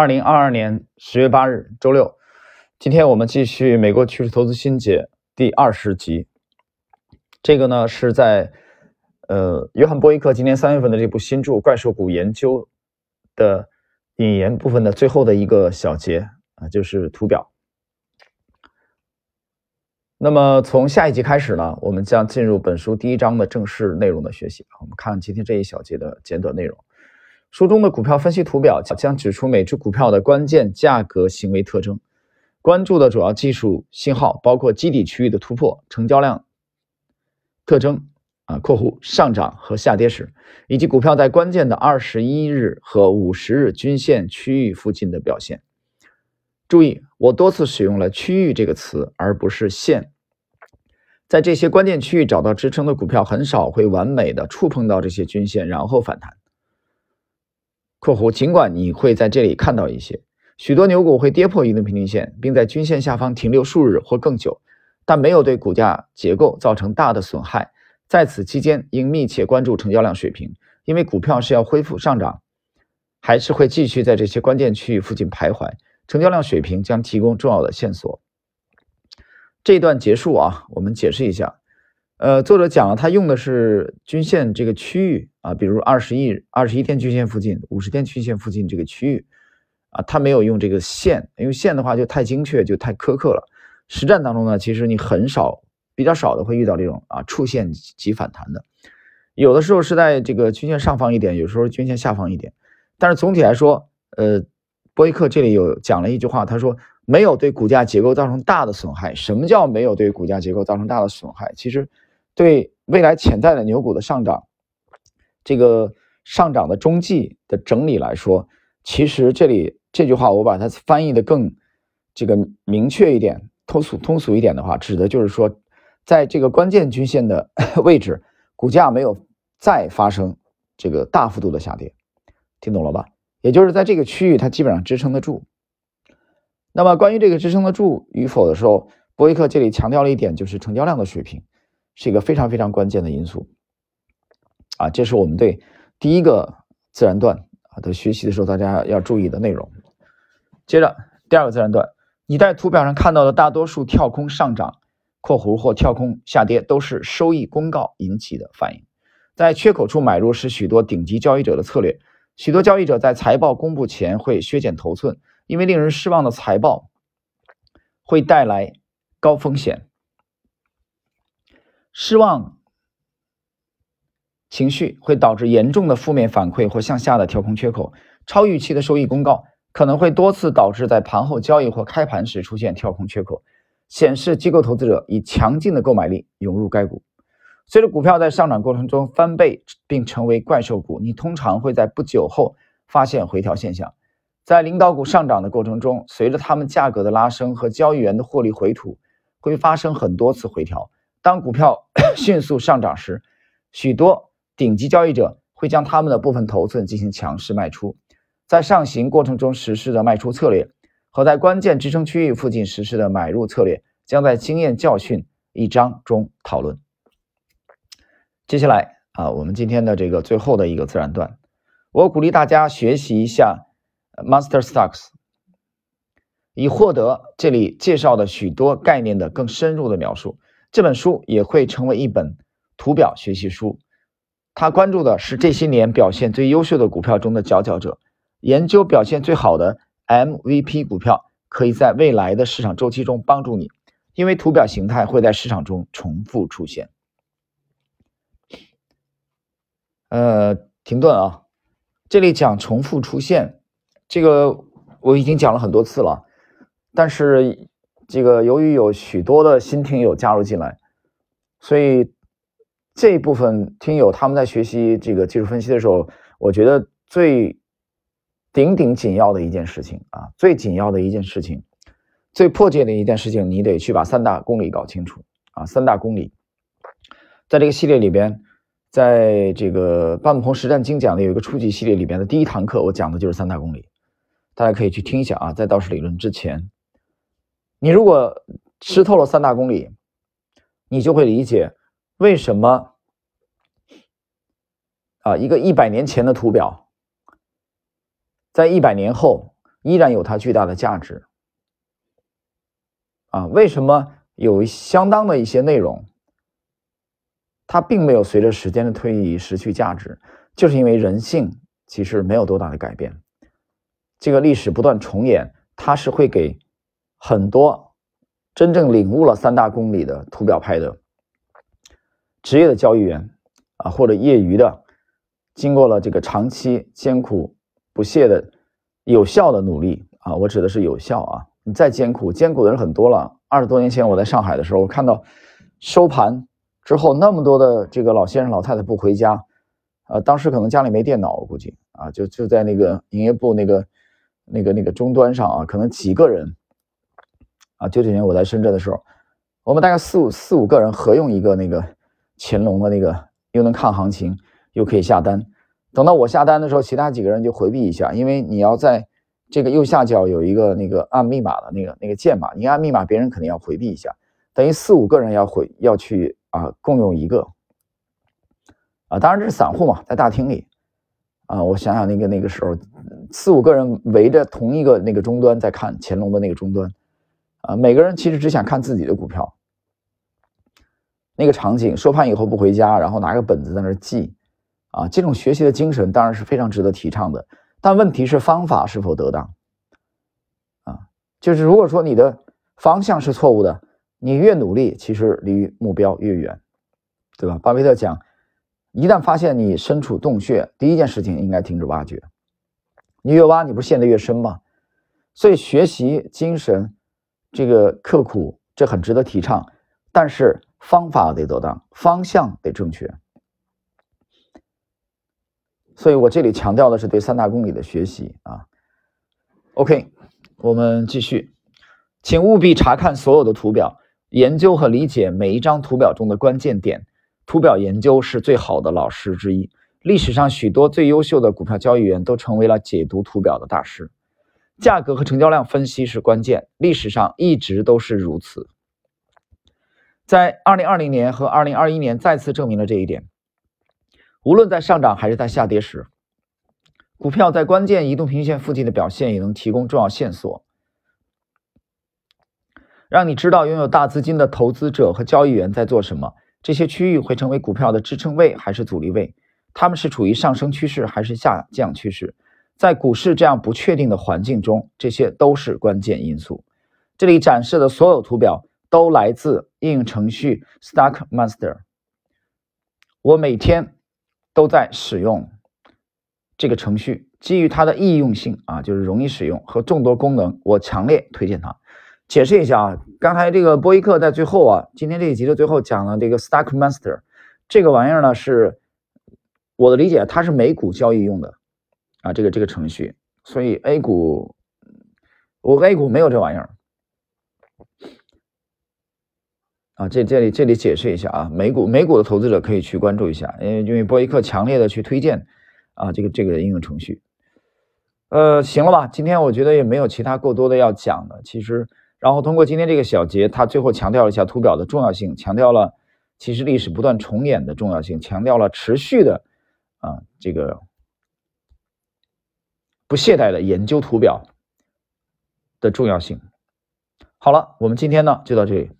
二零二二年十月八日，周六。今天我们继续《美国趋势投资新解》第二十集。这个呢是在呃约翰波伊克今年三月份的这部新著《怪兽股研究》的引言部分的最后的一个小节啊，就是图表。那么从下一集开始呢，我们将进入本书第一章的正式内容的学习。我们看今天这一小节的简短内容。书中的股票分析图表将指出每只股票的关键价格行为特征，关注的主要技术信号包括基底区域的突破、成交量特征啊（括弧上涨和下跌时），以及股票在关键的二十一日和五十日均线区域附近的表现。注意，我多次使用了“区域”这个词，而不是“线”。在这些关键区域找到支撑的股票，很少会完美的触碰到这些均线，然后反弹。括弧，尽管你会在这里看到一些许多牛股会跌破移动平均线，并在均线下方停留数日或更久，但没有对股价结构造成大的损害。在此期间，应密切关注成交量水平，因为股票是要恢复上涨，还是会继续在这些关键区域附近徘徊。成交量水平将提供重要的线索。这一段结束啊，我们解释一下。呃，作者讲了，他用的是均线这个区域啊，比如二十一二十一天均线附近、五十天均线附近这个区域啊，他没有用这个线，因为线的话就太精确，就太苛刻了。实战当中呢，其实你很少、比较少的会遇到这种啊触线即反弹的，有的时候是在这个均线上方一点，有时候均线下方一点。但是总体来说，呃，波伊克这里有讲了一句话，他说没有对股价结构造成大的损害。什么叫没有对股价结构造成大的损害？其实。对未来潜在的牛股的上涨，这个上涨的中继的整理来说，其实这里这句话我把它翻译的更这个明确一点、通俗通俗一点的话，指的就是说，在这个关键均线的 位置，股价没有再发生这个大幅度的下跌，听懂了吧？也就是在这个区域，它基本上支撑得住。那么关于这个支撑得住与否的时候，博伊克这里强调了一点，就是成交量的水平。是一个非常非常关键的因素，啊，这是我们对第一个自然段啊的学习的时候，大家要注意的内容。接着第二个自然段，你在图表上看到的大多数跳空上涨（括弧或跳空下跌）都是收益公告引起的反应。在缺口处买入是许多顶级交易者的策略。许多交易者在财报公布前会削减头寸，因为令人失望的财报会带来高风险。失望情绪会导致严重的负面反馈或向下的跳空缺口，超预期的收益公告可能会多次导致在盘后交易或开盘时出现跳空缺口，显示机构投资者以强劲的购买力涌入该股。随着股票在上涨过程中翻倍并成为怪兽股，你通常会在不久后发现回调现象。在领导股上涨的过程中，随着它们价格的拉升和交易员的获利回吐，会发生很多次回调。当股票 迅速上涨时，许多顶级交易者会将他们的部分头寸进行强势卖出。在上行过程中实施的卖出策略和在关键支撑区域附近实施的买入策略，将在经验教训一章中讨论。接下来啊，我们今天的这个最后的一个自然段，我鼓励大家学习一下 Master Stocks，以获得这里介绍的许多概念的更深入的描述。这本书也会成为一本图表学习书。他关注的是这些年表现最优秀的股票中的佼佼者，研究表现最好的 MVP 股票，可以在未来的市场周期中帮助你，因为图表形态会在市场中重复出现。呃，停顿啊，这里讲重复出现，这个我已经讲了很多次了，但是。这个由于有许多的新听友加入进来，所以这一部分听友他们在学习这个技术分析的时候，我觉得最顶顶紧要的一件事情啊，最紧要的一件事情，最迫切的一件事情，你得去把三大公理搞清楚啊。三大公理，在这个系列里边，在这个半木鹏实战精讲的有一个初级系列里边的第一堂课，我讲的就是三大公理，大家可以去听一下啊，在道氏理论之前。你如果吃透了三大公理，你就会理解为什么啊一个一百年前的图表，在一百年后依然有它巨大的价值。啊，为什么有相当的一些内容，它并没有随着时间的推移失去价值？就是因为人性其实没有多大的改变，这个历史不断重演，它是会给很多真正领悟了三大公理的图表派的职业的交易员啊，或者业余的，经过了这个长期艰苦不懈的有效的努力啊，我指的是有效啊。你再艰苦，艰苦的人很多了。二十多年前我在上海的时候，我看到收盘之后那么多的这个老先生老太太不回家，呃，当时可能家里没电脑，我估计啊，就就在那个营业部那个那个那个终端上啊，可能几个人啊。九九年我在深圳的时候，我们大概四五四五个人合用一个那个乾隆的那个，又能看行情，又可以下单。等到我下单的时候，其他几个人就回避一下，因为你要在。这个右下角有一个那个按密码的那个那个键嘛，你按密码，别人肯定要回避一下，等于四五个人要回要去啊，共用一个啊，当然这是散户嘛，在大厅里啊，我想想那个那个时候，四五个人围着同一个那个终端在看乾隆的那个终端啊，每个人其实只想看自己的股票，那个场景收盘以后不回家，然后拿个本子在那记啊，这种学习的精神当然是非常值得提倡的。但问题是方法是否得当，啊，就是如果说你的方向是错误的，你越努力，其实离目标越远，对吧？巴菲特讲，一旦发现你身处洞穴，第一件事情应该停止挖掘，你越挖，你不是陷得越深吗？所以学习精神，这个刻苦，这很值得提倡，但是方法得得当，方向得正确。所以我这里强调的是对三大公理的学习啊。OK，我们继续，请务必查看所有的图表，研究和理解每一张图表中的关键点。图表研究是最好的老师之一。历史上许多最优秀的股票交易员都成为了解读图表的大师。价格和成交量分析是关键，历史上一直都是如此。在2020年和2021年再次证明了这一点。无论在上涨还是在下跌时，股票在关键移动平均线附近的表现也能提供重要线索，让你知道拥有大资金的投资者和交易员在做什么。这些区域会成为股票的支撑位还是阻力位？他们是处于上升趋势还是下降趋势？在股市这样不确定的环境中，这些都是关键因素。这里展示的所有图表都来自应用程序 Stockmaster。我每天。都在使用这个程序，基于它的易用性啊，就是容易使用和众多功能，我强烈推荐它。解释一下啊，刚才这个波伊克在最后啊，今天这一集的最后讲了这个 Stockmaster 这个玩意儿呢，是我的理解，它是美股交易用的啊，这个这个程序，所以 A 股我 A 股没有这玩意儿。啊，这这里这里解释一下啊，美股美股的投资者可以去关注一下，因为因为波伊克强烈的去推荐啊，这个这个应用程序，呃，行了吧？今天我觉得也没有其他过多的要讲的，其实，然后通过今天这个小节，他最后强调了一下图表的重要性，强调了其实历史不断重演的重要性，强调了持续的啊这个不懈怠的研究图表的重要性。好了，我们今天呢就到这里。